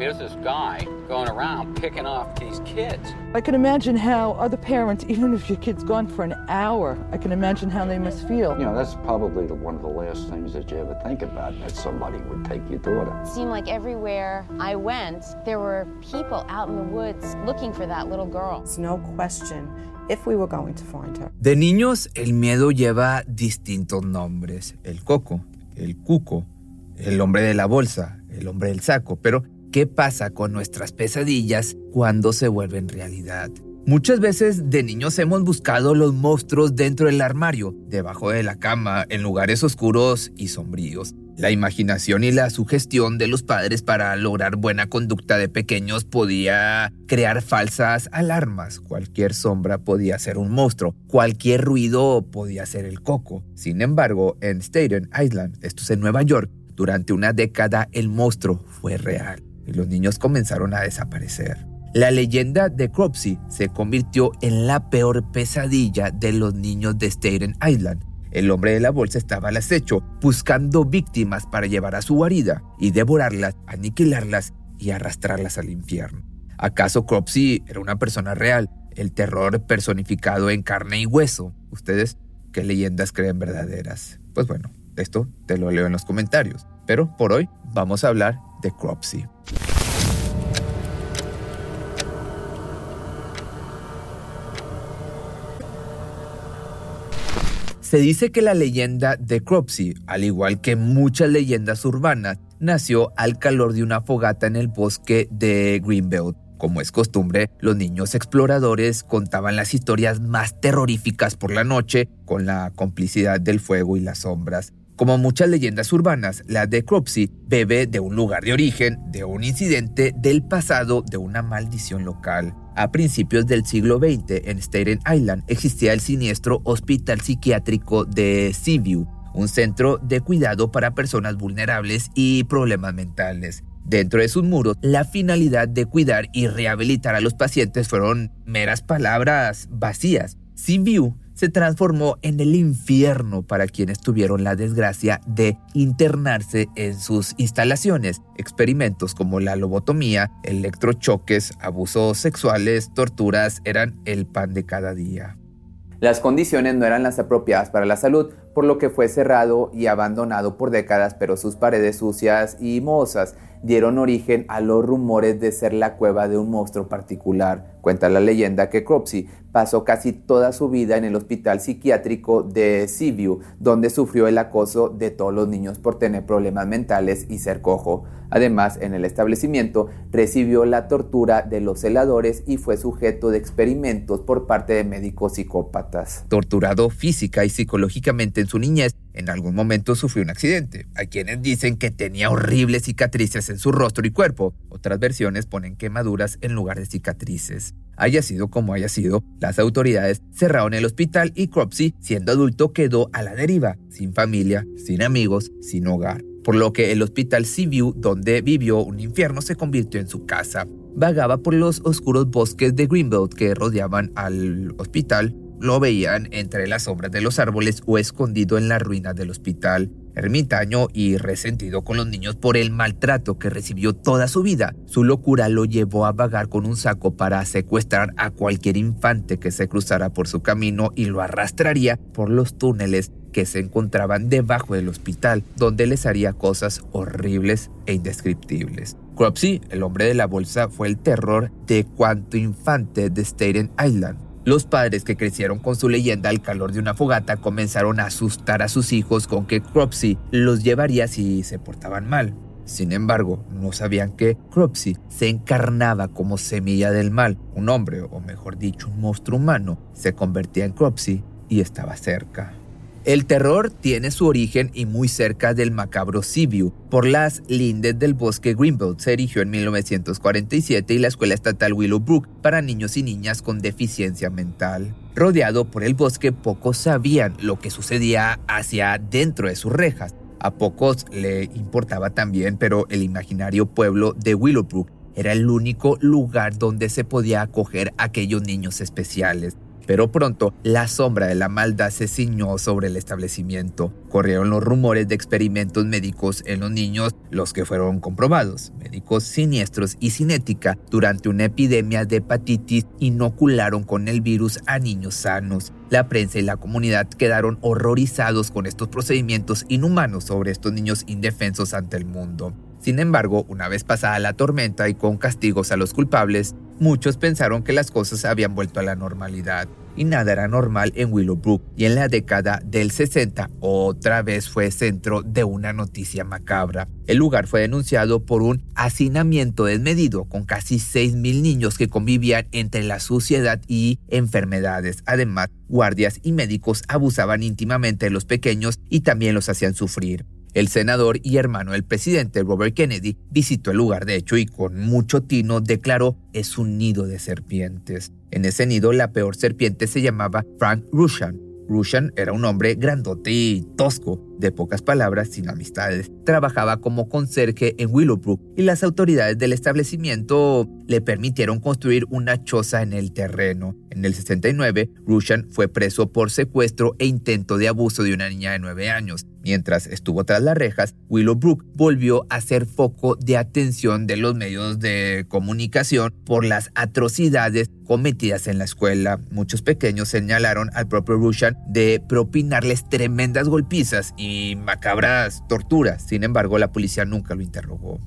You know, here's this guy going around picking off these kids. I can imagine how other parents, even if your kid's gone for an hour, I can imagine how they must feel. You know, that's probably the, one of the last things that you ever think about, that somebody would take your daughter. It seemed like everywhere I went, there were people out in the woods looking for that little girl. It's no question if we were going to find her. De niños, el miedo lleva distintos nombres. El coco, el cuco, el hombre de la bolsa, el hombre del saco, pero ¿Qué pasa con nuestras pesadillas cuando se vuelven realidad? Muchas veces de niños hemos buscado los monstruos dentro del armario, debajo de la cama, en lugares oscuros y sombríos. La imaginación y la sugestión de los padres para lograr buena conducta de pequeños podía crear falsas alarmas. Cualquier sombra podía ser un monstruo, cualquier ruido podía ser el coco. Sin embargo, en Staten Island, esto es en Nueva York, durante una década el monstruo fue real los niños comenzaron a desaparecer. La leyenda de Cropsey se convirtió en la peor pesadilla de los niños de Staten Island. El hombre de la bolsa estaba al acecho, buscando víctimas para llevar a su guarida y devorarlas, aniquilarlas y arrastrarlas al infierno. ¿Acaso Cropsey era una persona real? El terror personificado en carne y hueso. ¿Ustedes qué leyendas creen verdaderas? Pues bueno, esto te lo leo en los comentarios. Pero por hoy vamos a hablar de Cropsey. Se dice que la leyenda de Cropsey, al igual que muchas leyendas urbanas, nació al calor de una fogata en el bosque de Greenbelt. Como es costumbre, los niños exploradores contaban las historias más terroríficas por la noche con la complicidad del fuego y las sombras. Como muchas leyendas urbanas, la de Cropsey bebe de un lugar de origen, de un incidente del pasado, de una maldición local. A principios del siglo XX, en Staten Island, existía el siniestro Hospital Psiquiátrico de Seaview, un centro de cuidado para personas vulnerables y problemas mentales. Dentro de sus muros, la finalidad de cuidar y rehabilitar a los pacientes fueron meras palabras vacías. Seaview se transformó en el infierno para quienes tuvieron la desgracia de internarse en sus instalaciones. Experimentos como la lobotomía, electrochoques, abusos sexuales, torturas eran el pan de cada día. Las condiciones no eran las apropiadas para la salud, por lo que fue cerrado y abandonado por décadas, pero sus paredes sucias y mohosas dieron origen a los rumores de ser la cueva de un monstruo particular. Cuenta la leyenda que Cropsey pasó casi toda su vida en el hospital psiquiátrico de Seaview, donde sufrió el acoso de todos los niños por tener problemas mentales y ser cojo. Además, en el establecimiento recibió la tortura de los celadores y fue sujeto de experimentos por parte de médicos psicópatas. Torturado física y psicológicamente en su niñez, en algún momento sufrió un accidente. Hay quienes dicen que tenía horribles cicatrices en su rostro y cuerpo. Otras versiones ponen quemaduras en lugar de cicatrices. Haya sido como haya sido, las autoridades cerraron el hospital y Cropsey, siendo adulto, quedó a la deriva, sin familia, sin amigos, sin hogar. Por lo que el hospital Seaview, donde vivió un infierno, se convirtió en su casa. Vagaba por los oscuros bosques de Greenbelt que rodeaban al hospital, lo veían entre las sombras de los árboles o escondido en la ruina del hospital. Ermitaño y resentido con los niños por el maltrato que recibió toda su vida, su locura lo llevó a vagar con un saco para secuestrar a cualquier infante que se cruzara por su camino y lo arrastraría por los túneles que se encontraban debajo del hospital, donde les haría cosas horribles e indescriptibles. Cropsey, el hombre de la bolsa, fue el terror de cuanto infante de Staten Island. Los padres que crecieron con su leyenda al calor de una fogata comenzaron a asustar a sus hijos con que Cropsey los llevaría si se portaban mal. Sin embargo, no sabían que Cropsey se encarnaba como semilla del mal. Un hombre, o mejor dicho, un monstruo humano, se convertía en Cropsey y estaba cerca. El terror tiene su origen y muy cerca del macabro Sibiu. Por las lindes del bosque Greenbelt se erigió en 1947 y la escuela estatal Willowbrook para niños y niñas con deficiencia mental. Rodeado por el bosque, pocos sabían lo que sucedía hacia dentro de sus rejas. A pocos le importaba también, pero el imaginario pueblo de Willowbrook era el único lugar donde se podía acoger a aquellos niños especiales. Pero pronto la sombra de la maldad se ciñó sobre el establecimiento. Corrieron los rumores de experimentos médicos en los niños, los que fueron comprobados. Médicos siniestros y sin ética durante una epidemia de hepatitis inocularon con el virus a niños sanos. La prensa y la comunidad quedaron horrorizados con estos procedimientos inhumanos sobre estos niños indefensos ante el mundo. Sin embargo, una vez pasada la tormenta y con castigos a los culpables, muchos pensaron que las cosas habían vuelto a la normalidad y nada era normal en Willowbrook y en la década del 60 otra vez fue centro de una noticia macabra. El lugar fue denunciado por un hacinamiento desmedido con casi 6.000 niños que convivían entre la suciedad y enfermedades. Además, guardias y médicos abusaban íntimamente de los pequeños y también los hacían sufrir. El senador y hermano del presidente Robert Kennedy visitó el lugar de hecho y con mucho tino declaró es un nido de serpientes. En ese nido la peor serpiente se llamaba Frank Rushan. Rushan era un hombre grandote y tosco, de pocas palabras, sin amistades. Trabajaba como conserje en Willowbrook y las autoridades del establecimiento le permitieron construir una choza en el terreno. En el 69, Rushan fue preso por secuestro e intento de abuso de una niña de 9 años. Mientras estuvo tras las rejas, Willowbrook volvió a ser foco de atención de los medios de comunicación por las atrocidades cometidas en la escuela. Muchos pequeños señalaron al propio Rushan de propinarles tremendas golpizas macabras torturas. Sin embargo, la policía nunca lo interrogó.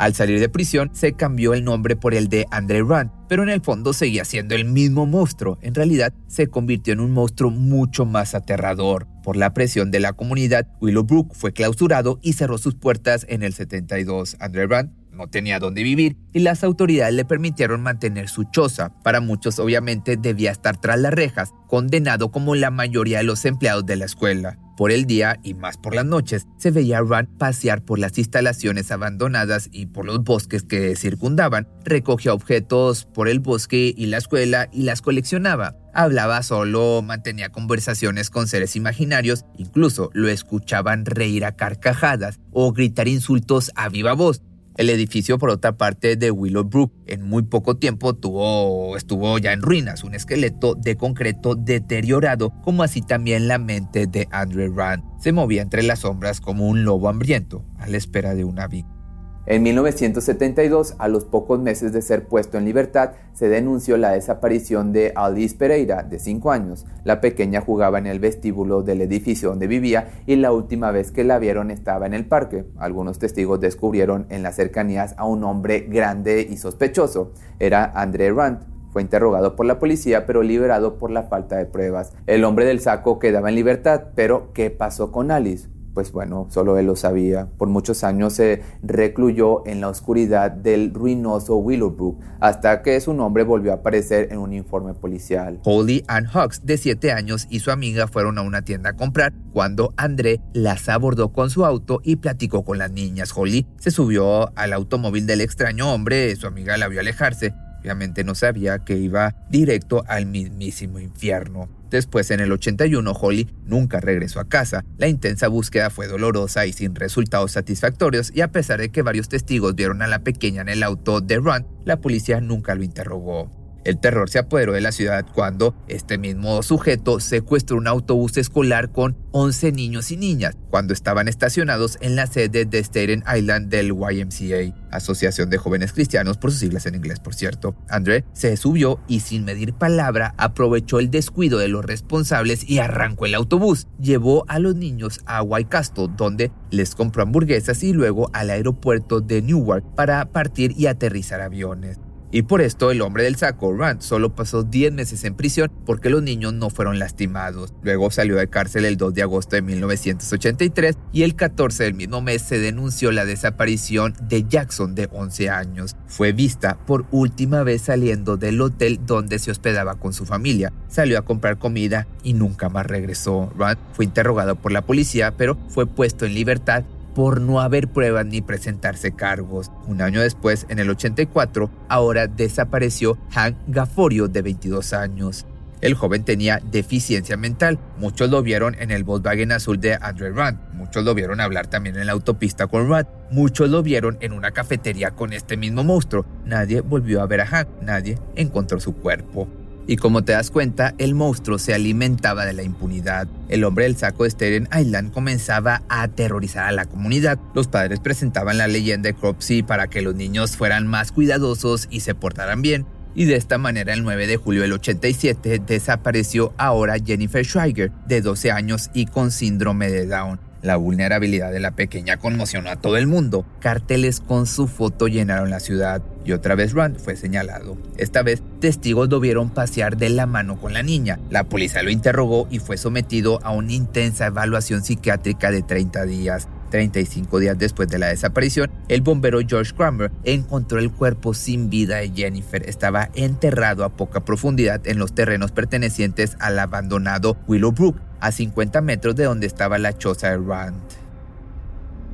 Al salir de prisión, se cambió el nombre por el de Andre Rand, pero en el fondo seguía siendo el mismo monstruo. En realidad, se convirtió en un monstruo mucho más aterrador. Por la presión de la comunidad, Willowbrook fue clausurado y cerró sus puertas en el 72. Andre Rand no tenía dónde vivir y las autoridades le permitieron mantener su choza. Para muchos obviamente debía estar tras las rejas, condenado como la mayoría de los empleados de la escuela. Por el día y más por las noches, se veía a Rand pasear por las instalaciones abandonadas y por los bosques que circundaban. Recogía objetos por el bosque y la escuela y las coleccionaba. Hablaba solo, mantenía conversaciones con seres imaginarios, incluso lo escuchaban reír a carcajadas o gritar insultos a viva voz. El edificio, por otra parte, de Willowbrook, en muy poco tiempo tuvo, estuvo ya en ruinas, un esqueleto de concreto deteriorado, como así también la mente de Andrew Rand. Se movía entre las sombras como un lobo hambriento, a la espera de una víctima. En 1972, a los pocos meses de ser puesto en libertad, se denunció la desaparición de Alice Pereira, de 5 años. La pequeña jugaba en el vestíbulo del edificio donde vivía y la última vez que la vieron estaba en el parque. Algunos testigos descubrieron en las cercanías a un hombre grande y sospechoso. Era André Rand, fue interrogado por la policía pero liberado por la falta de pruebas. El hombre del saco quedaba en libertad, pero ¿qué pasó con Alice? Pues bueno, solo él lo sabía. Por muchos años se recluyó en la oscuridad del ruinoso Willowbrook hasta que su nombre volvió a aparecer en un informe policial. Holly Ann Hawks, de 7 años, y su amiga fueron a una tienda a comprar cuando André las abordó con su auto y platicó con las niñas. Holly se subió al automóvil del extraño hombre, su amiga la vio alejarse. Obviamente no sabía que iba directo al mismísimo infierno. Después, en el 81, Holly nunca regresó a casa. La intensa búsqueda fue dolorosa y sin resultados satisfactorios, y a pesar de que varios testigos vieron a la pequeña en el auto de Run, la policía nunca lo interrogó. El terror se apoderó de la ciudad cuando este mismo sujeto secuestró un autobús escolar con 11 niños y niñas cuando estaban estacionados en la sede de Staten Island del YMCA, Asociación de Jóvenes Cristianos por sus siglas en inglés, por cierto. André se subió y sin medir palabra aprovechó el descuido de los responsables y arrancó el autobús. Llevó a los niños a White Castle, donde les compró hamburguesas y luego al aeropuerto de Newark para partir y aterrizar aviones. Y por esto el hombre del saco, Rand, solo pasó 10 meses en prisión porque los niños no fueron lastimados. Luego salió de cárcel el 2 de agosto de 1983 y el 14 del mismo mes se denunció la desaparición de Jackson de 11 años. Fue vista por última vez saliendo del hotel donde se hospedaba con su familia. Salió a comprar comida y nunca más regresó. Rand fue interrogado por la policía pero fue puesto en libertad por no haber pruebas ni presentarse cargos. Un año después, en el 84, ahora desapareció Hank Gaforio de 22 años. El joven tenía deficiencia mental. Muchos lo vieron en el Volkswagen azul de Andrew Rand. Muchos lo vieron hablar también en la autopista con Rand. Muchos lo vieron en una cafetería con este mismo monstruo. Nadie volvió a ver a Hank. Nadie encontró su cuerpo. Y como te das cuenta, el monstruo se alimentaba de la impunidad. El hombre del saco de Staten Island comenzaba a aterrorizar a la comunidad. Los padres presentaban la leyenda de Cropsey para que los niños fueran más cuidadosos y se portaran bien. Y de esta manera, el 9 de julio del 87 desapareció ahora Jennifer Schweiger, de 12 años y con síndrome de Down. La vulnerabilidad de la pequeña conmocionó a todo el mundo. Carteles con su foto llenaron la ciudad y otra vez Rand fue señalado. Esta vez, testigos lo vieron pasear de la mano con la niña. La policía lo interrogó y fue sometido a una intensa evaluación psiquiátrica de 30 días. 35 días después de la desaparición, el bombero George Kramer encontró el cuerpo sin vida de Jennifer. Estaba enterrado a poca profundidad en los terrenos pertenecientes al abandonado Willowbrook, a 50 metros de donde estaba la choza de Rand.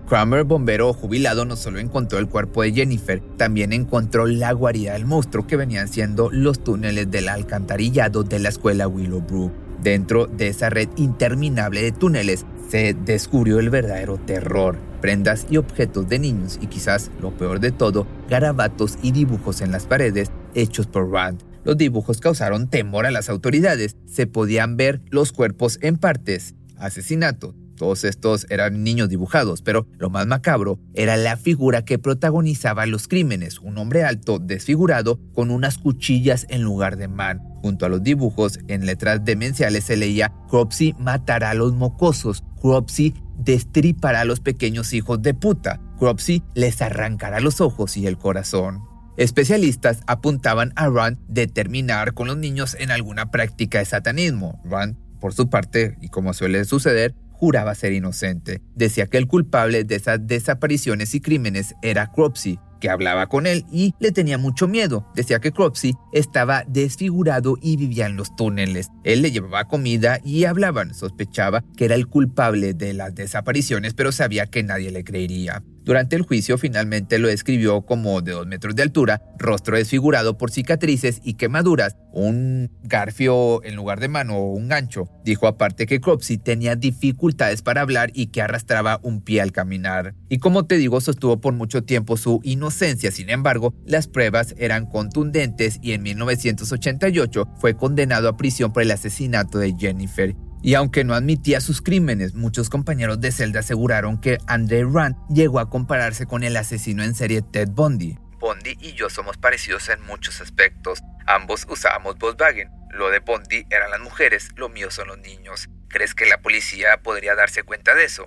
Kramer, bombero jubilado, no solo encontró el cuerpo de Jennifer, también encontró la guarida del monstruo que venían siendo los túneles del alcantarillado de la escuela Willowbrook. Dentro de esa red interminable de túneles se descubrió el verdadero terror, prendas y objetos de niños y quizás lo peor de todo, garabatos y dibujos en las paredes hechos por Rand. Los dibujos causaron temor a las autoridades, se podían ver los cuerpos en partes, asesinato, todos estos eran niños dibujados, pero lo más macabro era la figura que protagonizaba los crímenes, un hombre alto, desfigurado, con unas cuchillas en lugar de man. Junto a los dibujos, en letras demenciales se leía Cropsy matará a los mocosos, Cropsy destripará a los pequeños hijos de puta, Cropsy les arrancará los ojos y el corazón. Especialistas apuntaban a Rand de terminar con los niños en alguna práctica de satanismo. Rand, por su parte, y como suele suceder, juraba ser inocente. Decía que el culpable de esas desapariciones y crímenes era Cropsey, que hablaba con él y le tenía mucho miedo. Decía que Cropsey estaba desfigurado y vivía en los túneles. Él le llevaba comida y hablaban. Sospechaba que era el culpable de las desapariciones, pero sabía que nadie le creería. Durante el juicio finalmente lo describió como de dos metros de altura, rostro desfigurado por cicatrices y quemaduras, un garfio en lugar de mano o un gancho. Dijo aparte que Cropsey tenía dificultades para hablar y que arrastraba un pie al caminar. Y como te digo, sostuvo por mucho tiempo su inocencia. Sin embargo, las pruebas eran contundentes y en 1988 fue condenado a prisión por el asesinato de Jennifer y aunque no admitía sus crímenes, muchos compañeros de celda aseguraron que Andre Rand llegó a compararse con el asesino en serie Ted Bundy. Bundy y yo somos parecidos en muchos aspectos. Ambos usábamos Volkswagen. Lo de Bundy eran las mujeres, lo mío son los niños. ¿Crees que la policía podría darse cuenta de eso?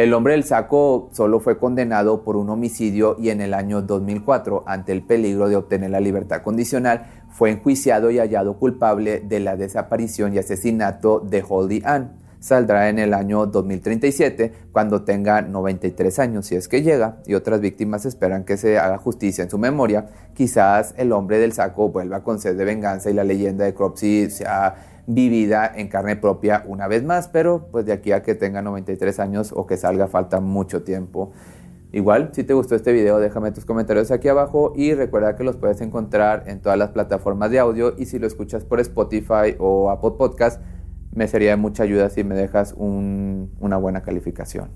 El hombre del saco solo fue condenado por un homicidio y en el año 2004, ante el peligro de obtener la libertad condicional, fue enjuiciado y hallado culpable de la desaparición y asesinato de Holly Ann. Saldrá en el año 2037 cuando tenga 93 años, si es que llega, y otras víctimas esperan que se haga justicia en su memoria. Quizás el hombre del saco vuelva con sed de venganza y la leyenda de Cropsey sea vivida en carne propia una vez más, pero pues de aquí a que tenga 93 años o que salga falta mucho tiempo. Igual, si te gustó este video, déjame tus comentarios aquí abajo y recuerda que los puedes encontrar en todas las plataformas de audio y si lo escuchas por Spotify o Apple Podcast, me sería de mucha ayuda si me dejas una buena calificación.